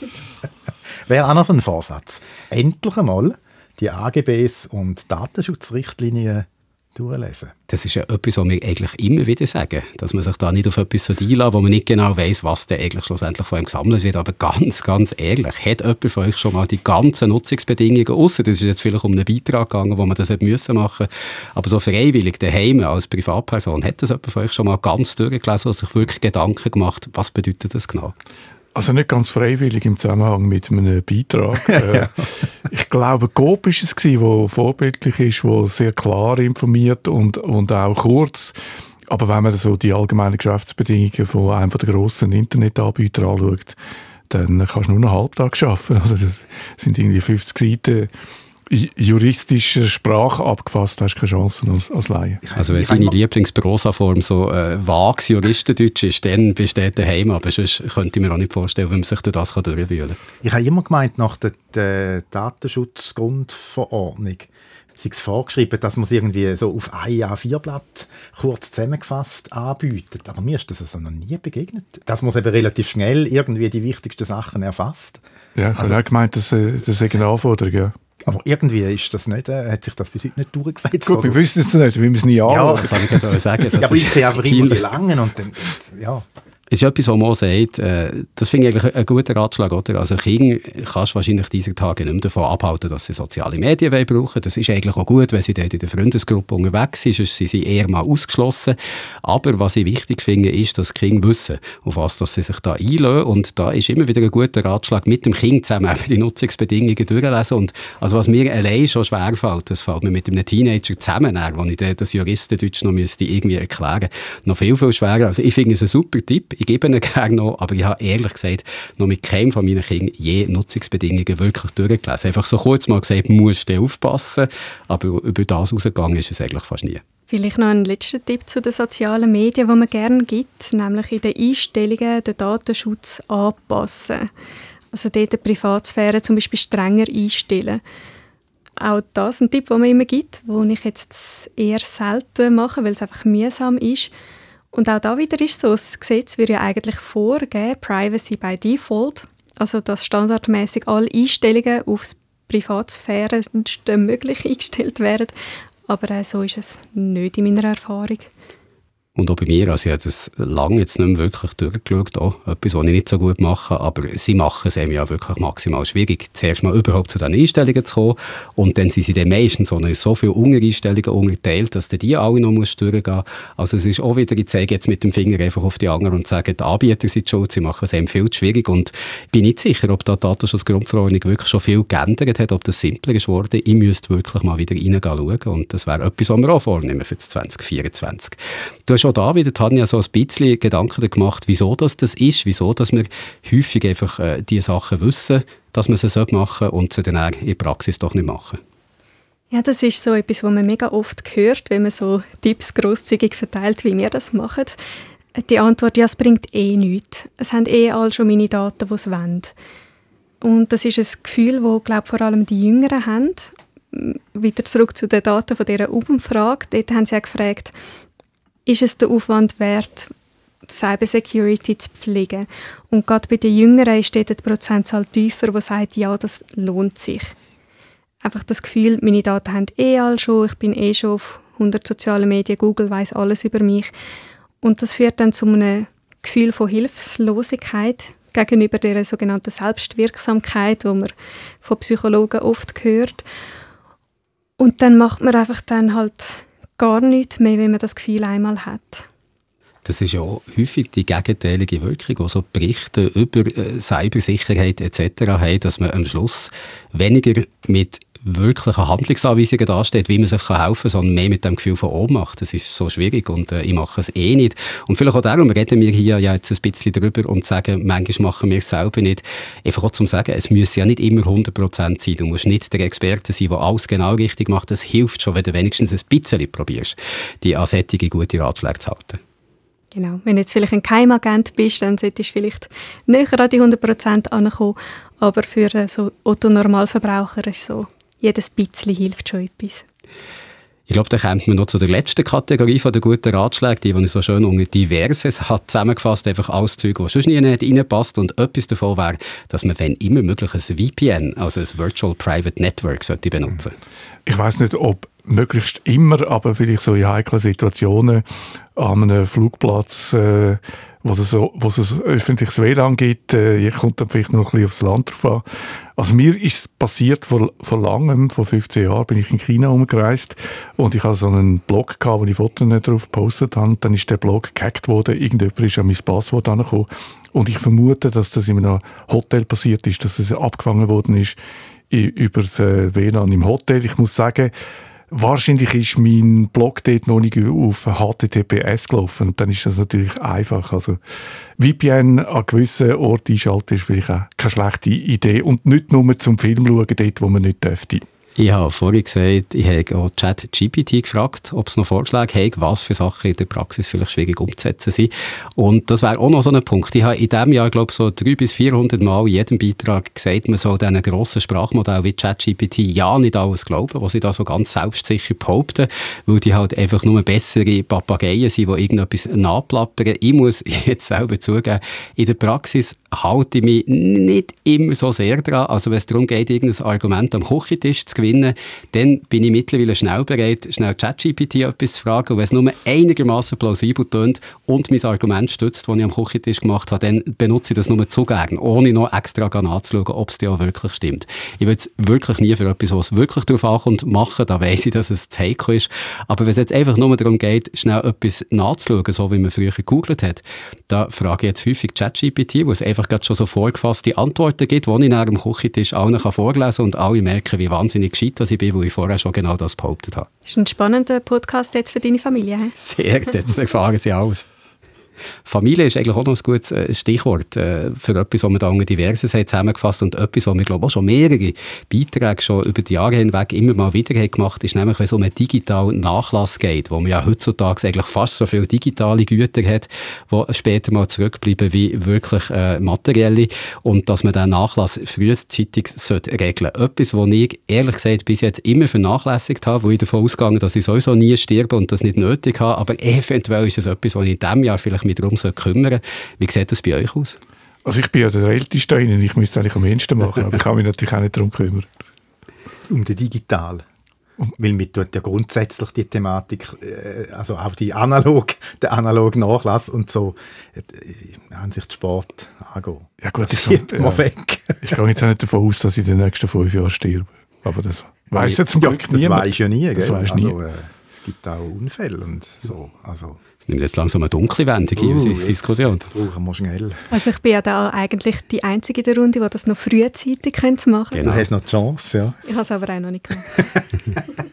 Wäre auch noch so ein Vorsatz. Endlich einmal die AGBs und Datenschutzrichtlinien durchlesen. Das ist ja etwas, was wir eigentlich immer wieder sagen, dass man sich da nicht auf etwas einlässt, wo man nicht genau weiß, was denn eigentlich schlussendlich von ihm gesammelt wird. Aber ganz, ganz ehrlich, hat jemand von euch schon mal die ganzen Nutzungsbedingungen, außer das ist jetzt vielleicht um einen Beitrag gegangen, wo man das hätte müssen machen, aber so freiwillig daheim als Privatperson, hat das jemand von euch schon mal ganz durchgelesen und sich wirklich Gedanken gemacht, was bedeutet das genau? Also nicht ganz freiwillig im Zusammenhang mit einem Beitrag. äh, ich glaube, Coop ist es gewesen, wo vorbildlich ist, wo sehr klar informiert und, und auch kurz. Aber wenn man so die allgemeinen Geschäftsbedingungen von einem der grossen Internetanbieter anschaut, dann kannst du nur einen Halbtag arbeiten. Also das sind irgendwie 50 Seiten juristischer Sprache abgefasst, hast du keine Chance als, als Laie. Also wenn deine Lieblingsprosa-Form so äh, vages Juristendeutsch ist, dann bist du daheim, aber sonst könnte ich mir auch nicht vorstellen, wie man sich durch das durchwühlen kann. Ich habe immer gemeint, nach der, der Datenschutzgrundverordnung sei es vorgeschrieben, dass man es irgendwie so auf ein A4-Blatt kurz zusammengefasst anbietet. Aber mir ist das also noch nie begegnet. Dass man es eben relativ schnell irgendwie die wichtigsten Sachen erfasst. Ja, ich also, habe auch gemeint, das, äh, das ist eine Anforderung, ja. Aber irgendwie ist das nicht, äh, hat sich das bis heute nicht durchgesetzt. Gut, wir wissen es nicht, wir müssen es nie anschauen. Ja, das kann ich gerade sagen. ja, aber ich sehe einfach immer die Langen und dann, ja. Ist etwas, was man sagt, äh, das finde ich eigentlich ein guter Ratschlag, oder? Also Kinder kannst du wahrscheinlich diese Tage nicht mehr davon abhalten, dass sie soziale Medien brauchen Das ist eigentlich auch gut, wenn sie dort in der Freundesgruppe unterwegs sind, sonst sind sie eher mal ausgeschlossen. Aber was ich wichtig finde, ist, dass Kinder wissen, auf was dass sie sich da einlösen. Und da ist immer wieder ein guter Ratschlag, mit dem Kind zusammen die Nutzungsbedingungen durchlesen. Und also was mir allein schon schwerfällt, das fällt mir mit einem Teenager zusammen, wo ich das Juristendeutsch noch müsste irgendwie erklären, noch viel, viel schwerer. Also ich finde es ein super Tipp ich gebe ihnen gerne noch, aber ich habe ehrlich gesagt noch mit keinem von meinen Kindern je Nutzungsbedingungen wirklich durchgelesen. Einfach so kurz mal gesagt, musst du aufpassen, aber über das rausgegangen ist es eigentlich fast nie. Vielleicht noch ein letzter Tipp zu den sozialen Medien, den man gerne gibt, nämlich in den Einstellungen den Datenschutz anpassen. Also dort die Privatsphäre zum Beispiel strenger einstellen. Auch das ein Tipp, den man immer gibt, den ich jetzt eher selten mache, weil es einfach mühsam ist. Und auch da wieder ist so, das Gesetz wird ja eigentlich vorgeben, Privacy by Default, also dass standardmäßig alle Einstellungen aufs Privatsphäre möglich eingestellt werden. Aber äh, so ist es nicht in meiner Erfahrung. Und auch bei mir, also ich habe das lange jetzt nicht mehr wirklich durchgeschaut, auch etwas, was ich nicht so gut mache, aber sie machen es eben ja wirklich maximal schwierig, zuerst mal überhaupt zu diesen Einstellungen zu kommen und dann sind sie dann meistens so, so viele Untereinstellungen unterteilt, dass du die alle noch musst durchgehen musst. Also es ist auch wieder, ich zeige jetzt mit dem Finger einfach auf die anderen und sage, die Anbieter sind schuld, sie machen es eben viel zu schwierig und ich bin nicht sicher, ob da die Datenschutzgrundverordnung wirklich schon viel geändert hat, ob das simpler ist geworden. Ich müsste wirklich mal wieder reingehen und das wäre etwas, was wir auch vornehmen für 2024. Du schon da wieder, Tanja, so ein bisschen Gedanken gemacht, wieso das, das ist, wieso dass wir häufig einfach äh, die Sachen wissen, dass man sie machen und sie dann auch in der Praxis doch nicht machen. Ja, das ist so etwas, was man mega oft hört, wenn man so Tipps grosszügig verteilt, wie wir das machen. Die Antwort, ja, es bringt eh nichts. Es haben eh alle schon meine Daten, die es wollen. Und das ist ein Gefühl, das, glaube vor allem die Jüngeren haben. Wieder zurück zu den Daten von dieser Umfrage. Dort haben sie auch gefragt, ist es der Aufwand wert, Cybersecurity zu pflegen. Und gerade bei den Jüngeren ist dort die Prozentzahl tiefer, die sagt, ja, das lohnt sich. Einfach das Gefühl, meine Daten haben eh alle schon, ich bin eh schon auf 100 sozialen Medien, Google weiß alles über mich. Und das führt dann zu einem Gefühl von Hilflosigkeit gegenüber der sogenannten Selbstwirksamkeit, wo man von Psychologen oft hört. Und dann macht man einfach dann halt gar nichts mehr, wenn man das Gefühl einmal hat. Das ist ja häufig die gegenteilige Wirkung, die so Berichte über äh, Cybersicherheit etc. haben, dass man am Schluss weniger mit wirklichen Handlungsanweisungen dasteht, wie man sich helfen kann, sondern mehr mit dem Gefühl von Ohnmacht. Das ist so schwierig und äh, ich mache es eh nicht. Und vielleicht auch darum reden wir hier ja jetzt ein bisschen drüber und sagen, manchmal machen wir es selber nicht. Einfach auch zum sagen, es muss ja nicht immer 100% sein. Du musst nicht der Experte sein, der alles genau richtig macht. Das hilft schon, wenn du wenigstens ein bisschen probierst, die an gute Ratschläge zu halten. Genau. Wenn du jetzt vielleicht ein Keimagent bist, dann solltest du vielleicht näher an die 100% ankommen. Aber für so Otto-Normalverbraucher ist so jedes bisschen hilft schon etwas. Ich glaube, da kommt man noch zu der letzten Kategorie von der guten Ratschläge, die, die ich so schön unter Diverses hat zusammengefasst, einfach alles Zeug, was sonst nie nicht reinpasst. Und etwas davon wäre, dass man, wenn immer möglich, ein VPN, also ein Virtual Private Network, sollte benutzen. Ich weiß nicht, ob möglichst immer, aber vielleicht so in heiklen Situationen an einem Flugplatz äh, wo es, so, wo es öffentliches WLAN gibt, äh, kommt dann vielleicht noch ein bisschen aufs Land drauf an. Also mir ist passiert vor, vor langem, vor 15 Jahren bin ich in China umgereist und ich hatte so einen Blog gehabt, wo ich Fotos nicht drauf gepostet habe. Dann ist der Blog gehackt worden, irgendjemand ist an mein Passwort angekommen und ich vermute, dass das in einem Hotel passiert ist, dass es abgefangen worden ist über das äh, WLAN im Hotel. Ich muss sagen, Wahrscheinlich ist mein Blog dort noch nicht auf HTTPS gelaufen. Dann ist das natürlich einfach. Also VPN an gewissen Orten einschalten ist vielleicht auch keine schlechte Idee. Und nicht nur zum Film schauen, dort, wo man nicht dürfte. Ich habe vorhin gesagt, ich habe auch ChatGPT gefragt, ob es noch Vorschläge hat, was für Sachen in der Praxis vielleicht schwierig umzusetzen sind. Und das wäre auch noch so ein Punkt. Ich habe in diesem Jahr, glaube ich, so 300 bis 400 Mal in jedem Beitrag gesagt, man soll diesen grossen Sprachmodell wie ChatGPT ja nicht alles glauben, was sie da so ganz selbstsicher behaupten, weil die halt einfach nur bessere Papageien sind, die irgendetwas nachplappern. Ich muss jetzt selber zugeben, in der Praxis halte ich mich nicht immer so sehr dran. Also wenn es darum geht, irgendein Argument am Küchentisch zu gewinnen, dann bin ich mittlerweile schnell bereit, schnell ChatGPT etwas zu fragen. Und wenn es nur einigermaßen plausibel tönt und mein Argument stützt, das ich am Küchentisch gemacht habe, dann benutze ich das nur zu gern, ohne noch extra nachzuschauen, ob es dir auch wirklich stimmt. Ich würde es wirklich nie für etwas, was wirklich darauf ankommt, machen. Da weiss ich, dass es Take ist. Aber wenn es jetzt einfach nur darum geht, schnell etwas nachzuschauen, so wie man früher gegoogelt hat, da frage ich jetzt häufig ChatGPT, wo es einfach gerade schon so vorgefasste Antworten gibt, die ich nach dem Küchentisch allen vorlesen kann und alle merken, wie wahnsinnig gescheit ich bin, wo ich vorher schon genau das behauptet habe. Ist ein spannender Podcast jetzt für deine Familie. He? Sehr, jetzt erfahren sie alles. Familie ist eigentlich auch noch ein gutes äh, Stichwort äh, für etwas, was wir da unter Diverses haben zusammengefasst und etwas, was wir, glaube ich, auch schon mehrere Beiträge schon über die Jahre hinweg immer mal wieder haben gemacht, ist nämlich, wenn es um einen digitalen Nachlass geht, wo man ja heutzutage eigentlich fast so viele digitale Güter hat, die später mal zurückbleiben wie wirklich äh, materielle und dass man diesen Nachlass frühzeitig sollte regeln sollte. Etwas, was ich ehrlich gesagt bis jetzt immer vernachlässigt habe, wo ich davon ausgehe, dass ich sowieso nie sterbe und das nicht nötig habe, aber eventuell ist es etwas, was ich in diesem Jahr vielleicht mit darum kümmern Wie sieht das bei euch aus? Also ich bin ja der Älteste innen, ich müsste eigentlich am ehesten machen, aber ich kann mich natürlich auch nicht darum kümmern. Um den Digital. Weil wir tut ja grundsätzlich die Thematik, äh, also auch die analog, der analog Nachlass und so, äh, Ansicht Sport angehen. Ja gut, das schiebt man ja. weg. ich gehe jetzt auch nicht davon aus, dass ich in den nächsten fünf Jahren sterbe. Aber das weiß ja zum Glück ja, das niemand. ja nie, gell? Das also, nie. Äh, es gibt auch Unfälle und so. Also. Es nimmt jetzt langsam eine dunkle Wendung in uh, unsere Diskussion. Jetzt brauchen wir schnell. Also ich bin ja da eigentlich die Einzige in der Runde, die das noch frühzeitig machen könnte. Genau. Du hast noch die Chance, ja. Ich habe es aber auch noch nicht gemacht.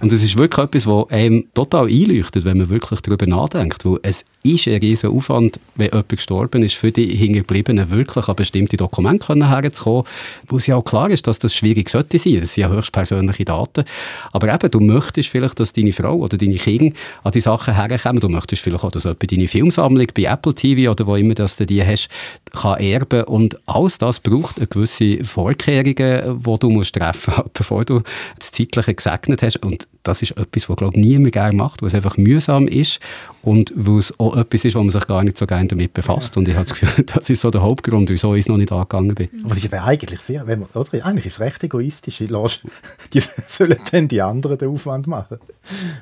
Und es ist wirklich etwas, was einem total einleuchtet, wenn man wirklich darüber nachdenkt. Weil es ist ein riesiger Aufwand, wenn jemand gestorben ist, für die Hinterbliebenen wirklich an bestimmte Dokumente herzukommen, wo es ja auch klar ist, dass das schwierig sollte sein. Das sind ja höchst persönliche Daten. Aber eben, du möchtest vielleicht, dass deine Frau oder deine Kinder an die Sachen herkommen. Du möchtest vielleicht auch, jemand deine Filmsammlung bei Apple TV oder wo immer das du die hast, kann erben. Und alles das braucht eine gewisse Vorkehrungen, die du musst treffen musst, bevor du das Zeitliche gesegnet hast. Und das ist etwas, was glaube niemand gerne macht, was einfach mühsam ist und wo es auch etwas ist, wo man sich gar nicht so gerne damit befasst. Ja. Und ich habe das Gefühl, das ist so der Hauptgrund, wieso ich es noch nicht angegangen bin. Aber es ist aber eigentlich sehr, wenn man, oder? eigentlich ist es recht egoistisch. Die sollen dann die anderen den Aufwand machen.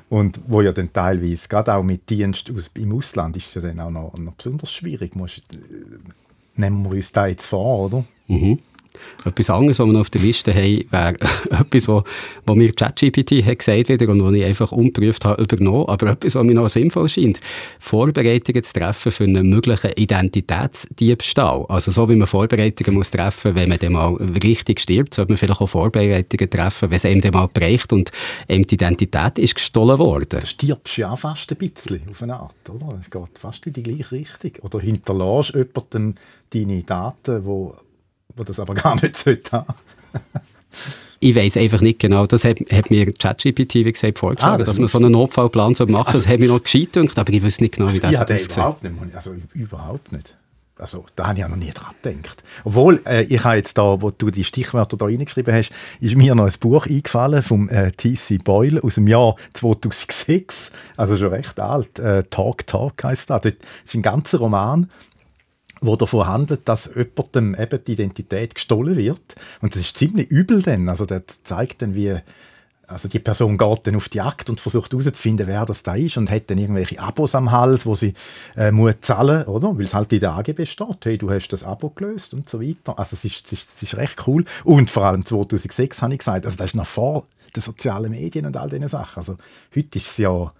Und wo ja dann teilweise, gerade auch mit Dienst aus, im Ausland, ist es ja dann auch noch, noch besonders schwierig. Musst, äh, nehmen wir uns da jetzt vor, oder? Mhm. Etwas anderes, was wir noch auf der Liste haben, wäre etwas, was, was mir ChatGPT hat gesagt wieder und was ich einfach unprüft habe übernommen, aber etwas, was mir noch sinnvoll scheint. Vorbereitungen zu treffen für einen möglichen Identitätsdiebstahl. Also so wie man Vorbereitungen muss treffen, wenn man dann mal richtig stirbt, sollte man vielleicht auch Vorbereitungen treffen, wenn es einem dann mal bereicht und einem die Identität ist gestohlen worden. Du stirbst ja fast ein bisschen auf eine Art, oder? Es geht fast in die gleiche Richtung. Oder hinterlässt jemandem deine Daten, die wo das aber gar nicht sollte haben. Ich weiß einfach nicht genau. Das hat, hat mir ChatGPT, wie gesagt, vorgeschlagen, ah, das dass man so einen Notfallplan so macht. Also, das hat mir noch gescheit gedacht, aber ich weiß nicht genau, wie das also, aussieht. Überhaupt nicht, also überhaupt nicht. Also, da habe ich ja noch nie dran gedacht. Obwohl, äh, ich habe jetzt da, wo du die Stichwörter da reingeschrieben hast, ist mir noch ein Buch eingefallen vom äh, T.C. Boyle aus dem Jahr 2006. Also schon recht alt. Äh, Talk Talk heißt das. Das ist ein ganzer Roman wo davon handelt, dass jemandem eben die Identität gestohlen wird. Und das ist ziemlich übel denn. Also das zeigt dann, wie also die Person geht dann auf die Jagd und versucht herauszufinden, wer das da ist und hat dann irgendwelche Abos am Hals, wo sie äh, muss zahlen, oder? Weil es halt in der AGB steht, hey, du hast das Abo gelöst und so weiter. Also es ist, es ist, es ist recht cool. Und vor allem 2006 habe ich gesagt, also das ist noch vor den sozialen Medien und all diesen Sachen. Also heute ist es ja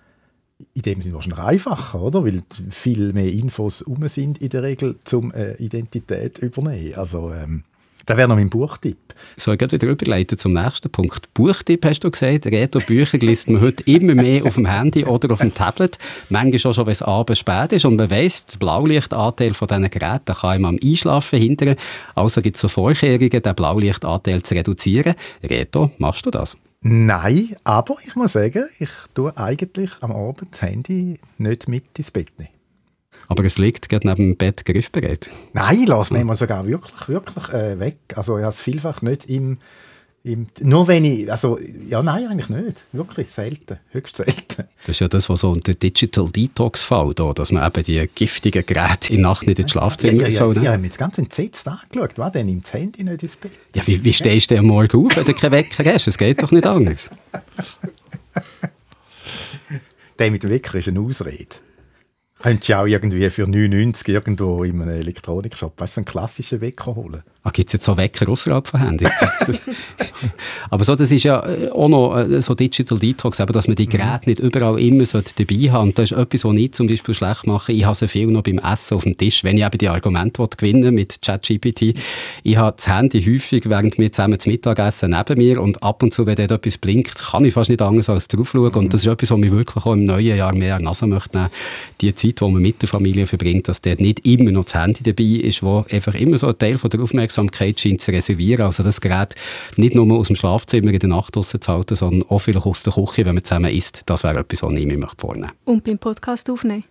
in dem Sinne wahrscheinlich einfacher, oder? Weil viel mehr Infos um sind in der Regel zum äh, Identität übernehmen. Also ähm, das wäre noch mein Buchtipp. So, ich wieder überleiten zum nächsten Punkt. Buchtipp hast du gesagt. Reto Bücher liest man heute immer mehr auf dem Handy oder auf dem Tablet. Manchmal auch schon, wenn es abends spät ist. Und man weiss, der Blaulichtanteil von diesen Geräten kann einem am Einschlafen hindern. Also gibt es so Vorkehrungen, den Blaulichtanteil zu reduzieren. Reto, machst du das? Nein, aber ich muss sagen, ich tue eigentlich am Abend das Handy nicht mit ins Bett nehmen. Aber es liegt gerade neben dem Bett griffbereit? Nein, lass mich mal sogar wirklich, wirklich äh, weg. Also ich habe es vielfach nicht im, Im, nur wenn ich, also, ja, nein, eigentlich nicht. Wirklich, selten. Höchst selten. Das ist ja das, was so unter Digital Detox fällt, da, dass man eben die giftigen Geräte in der Nacht nicht ins Schlafzimmer ja, ja, soll. Ja, ich habe mich jetzt ganz entsetzt angeschaut. Was denn? Nimmt das Handy nicht ins Bett? Ja, wie, wie stehst du denn am Morgen auf, wenn du keinen Wecker hast? Es geht doch nicht anders. Der mit dem Wecker ist eine Ausrede. Könntest du auch irgendwie für 99 irgendwo in einem Elektronikshop weißt, du, einen klassischen Wecker holen. Ah, gibt es jetzt so Wecker außerhalb von Handys? Aber so, das ist ja äh, auch noch äh, so Digital Detox, eben, dass man die Geräte nicht überall immer sollte dabei haben Und das ist etwas, was ich zum Beispiel schlecht mache. Ich habe sehr viel noch beim Essen auf dem Tisch, wenn ich eben die Argumente gewinnen mit ChatGPT. Ich habe das Handy häufig, während wir zusammen zum Mittagessen neben mir und ab und zu, wenn dort etwas blinkt, kann ich fast nicht anders als drauf schauen. Und das ist etwas, was mich wirklich auch im neuen Jahr mehr an die Nase möchte nehmen. Die Zeit, die man mit der Familie verbringt, dass dort nicht immer noch das Handy dabei ist, wo einfach immer so ein Teil von der Aufmerksamkeit scheint zu reservieren. Also das Gerät nicht nur aus dem Schlafzimmer in der Nacht zu halten, sondern auch vielleicht aus der Küche, wenn man zusammen isst. Das wäre etwas, was ich mir vornehmen möchte. Und beim Podcast aufnehmen?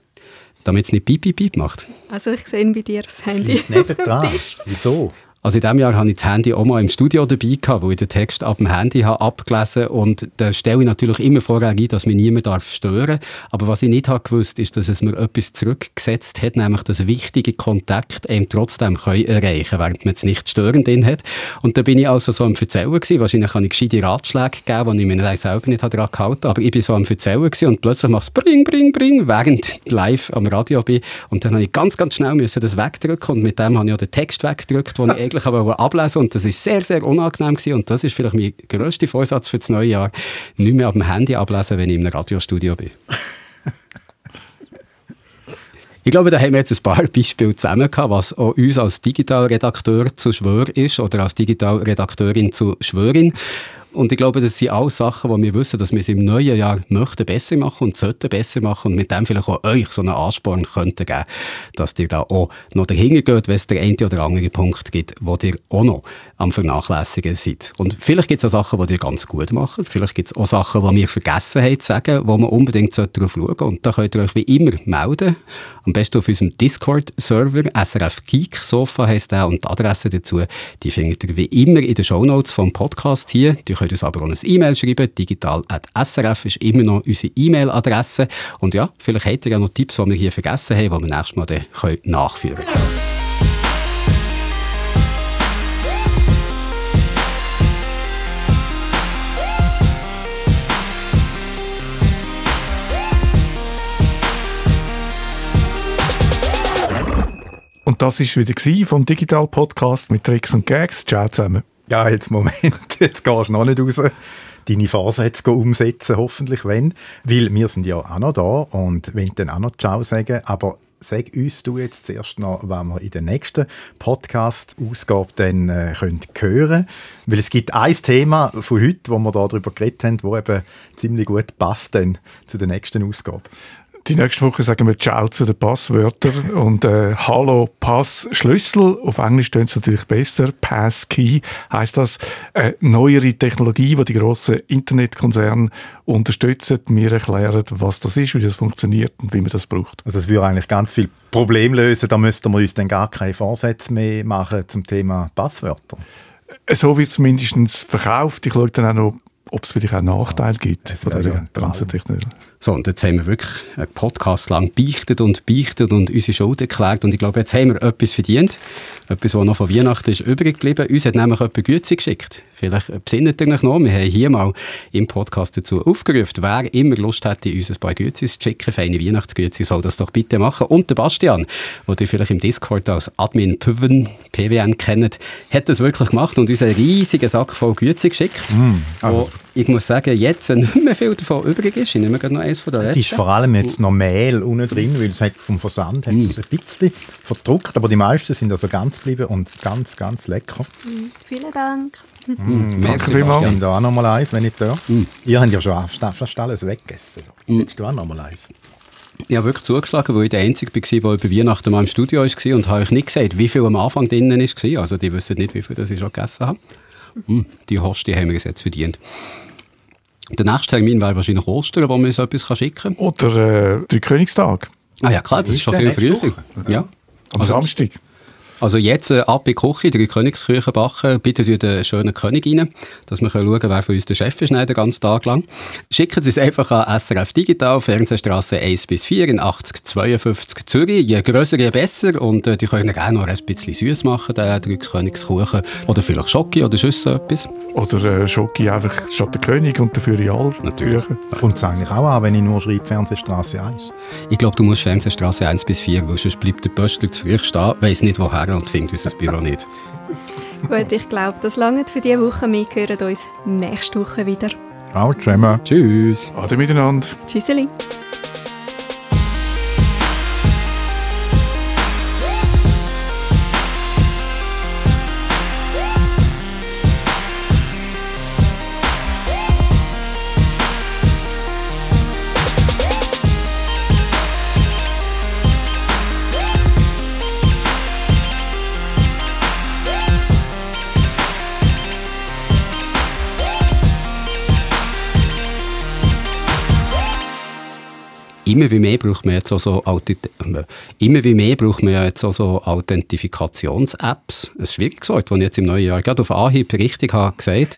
Damit es nicht piep, piep, piep macht. Also ich sehe bei dir das Handy Nebendran. Wieso? Also in diesem Jahr habe ich das Handy auch mal im Studio dabei gehabt, wo ich den Text ab dem Handy habe abgelesen und da stelle ich natürlich immer vorher ein, dass mich niemand darf stören Aber was ich nicht habe gewusst, ist, dass es mir etwas zurückgesetzt hat, nämlich dass wichtige Kontakte eben trotzdem können erreichen während man es nicht störend drin hat. Und da bin ich also so am Erzählen gewesen. Wahrscheinlich habe ich gescheite Ratschläge gegeben, die ich mir selber nicht daran gehalten aber ich bin so am Erzählen gewesen und plötzlich macht es bring, bring, bring, während ich live am Radio bin. Und dann habe ich ganz, ganz schnell müssen das wegdrücken und mit dem habe ich auch den Text weggedrückt, den ich aber ablesen und das ist sehr, sehr unangenehm gewesen. und das ist vielleicht mein grösster Vorsatz für das neue Jahr, nicht mehr auf dem Handy ablesen, wenn ich im Radiostudio bin. Ich glaube, da haben wir jetzt ein paar Beispiele zusammen gehabt, was auch uns als Digitalredakteur zu Schwör ist oder als Digitalredakteurin zu Schwörin. Und ich glaube, das sind alles Sachen, wo wir wissen, dass wir es im neuen Jahr möchten besser machen und sollten besser machen und mit dem vielleicht auch euch so einen Ansporn könnten geben, dass ihr da auch noch dahinter geht, wenn es der eine oder andere Punkt gibt, wo ihr auch noch am Vernachlässigen seid. Und vielleicht gibt es auch Sachen, die ihr ganz gut macht. Vielleicht gibt es auch Sachen, die wir vergessen haben zu sagen, wo man unbedingt darauf schauen sollte. Und da könnt ihr euch wie immer melden. Am besten auf unserem Discord-Server, SRF Geek Sofa heisst der und die Adresse dazu, die findet ihr wie immer in den Shownotes vom Podcast hier. Die könnt uns aber auch eine E-Mail schreiben. Digital.srf ist immer noch unsere E-Mail-Adresse. Und ja, vielleicht habt ihr ja noch Tipps, die wir hier vergessen haben, die wir nächstes Mal dann nachführen können. Und das war wieder vom Digital Podcast mit Tricks und Gags. Ciao zusammen. Ja, jetzt Moment, jetzt gehst du noch nicht raus. Deine Vorsätze umsetzen, hoffentlich wenn. Weil wir sind ja auch noch da und wollen dann auch noch Ciao sagen. Aber sag uns du jetzt zuerst noch, was wir in der nächsten Podcast-Ausgabe dann äh, können hören Weil es gibt ein Thema von heute, wo wir darüber geredet haben, das eben ziemlich gut passt dann zu der nächsten Ausgabe. Die nächste Woche sagen wir Ciao zu den Passwörtern und äh, Hallo Pass Schlüssel. Auf Englisch klingt es natürlich besser. Passkey heißt das. Äh, neuere Technologie, die die grossen Internetkonzerne unterstützen. Wir erklären, was das ist, wie das funktioniert und wie man das braucht. Also das würde eigentlich ganz viel Problem lösen. Da müssten wir uns dann gar keine Vorsätze mehr machen zum Thema Passwörter. So wird es mindestens verkauft. Ich schaue dann auch noch ob es vielleicht auch Nachteile gibt von wäre dieser ja ganzen Technologie. So, und jetzt haben wir wirklich einen Podcast lang beichtet und beichtet und unsere Schuld erklärt. Und ich glaube, jetzt haben wir etwas verdient. Etwas, was noch von Weihnachten ist übrig geblieben. Uns hat nämlich jemand Güte geschickt. Vielleicht besinnet ihr euch noch. Wir haben hier mal im Podcast dazu aufgerufen, wer immer Lust hätte, uns ein paar Gützis zu schicken, feine Weihnachtsgützi, soll das doch bitte machen. Und der Bastian, den ihr vielleicht im Discord als Admin PWN, PWN kennt, hat das wirklich gemacht und uns einen riesigen Sack voll Gützi geschickt. Mm, wo ich muss sagen, jetzt nicht mehr viel davon übrig ist. Ich nehme gerade noch eins von der Es ist vor allem jetzt noch Mehl unten drin, weil es hat vom Versand hat Mm. es ein bisschen verdruckt, aber die meisten sind also ganz geblieben und ganz, ganz lecker. Vielen Dank. Mm, Danke vielmals. Ich nehme da auch noch mal eins, wenn ich darf. Ihr habt ja schon fast alles weggegessen. Mm. Jetzt du auch noch mal eins. Ich habe wirklich zugeschlagen, weil ich der Einzige war, der über Weihnachten mal im Studio war und habe euch nicht gesagt, wie viel am Anfang drinnen war. Also die wissen nicht, wie viel das ich schon gegessen habe. Mm, die Host, die haben wir jetzt verdient. Der nächste Termin wäre wahrscheinlich Ostern, wo man uns etwas schicken kann. Oder äh, der Königstag Ah ja, klar, das ist, Ist schon der viel früher. Ja. am Also- Samstag. Also jetzt äh, ab in die Küche, drei Königsküche backen, bitte tun den schönen König rein, dass wir schauen können, wer von uns der Chef ist den ganzen Tag lang. Schicken Sie es einfach an SRF Digital, Fernsehstraße 1 bis 4 in 8052 Zürich. Je grösser, je besser und äh, die können gerne noch ein bisschen süß machen, den drei Königskuchen. Oder vielleicht Schoki oder sonst so etwas. Oder äh, Schoki einfach statt der König und dafür Real. Natürlich. Kommt es eigentlich auch an, wenn ich nur schreibe Fernsehstraße 1? Ich glaube, du musst Fernsehstraße 1 bis 4, weil sonst bleibt der Pöstler zu früh stehen, weiss nicht woher und findet unser Büro nicht. Gut, ich glaube, das lange für diese Woche. Wir hören uns nächste Woche wieder. Ciao zusammen. Tschüss. Ade miteinander. Tschüsseli. Immer wie mehr braucht man jetzt auch so, immer wie mehr braucht man jetzt auch Authentifikationsapps. Ein schwieriges Wort, das ich jetzt im neuen Jahr gerade auf Anhieb richtig habe gesagt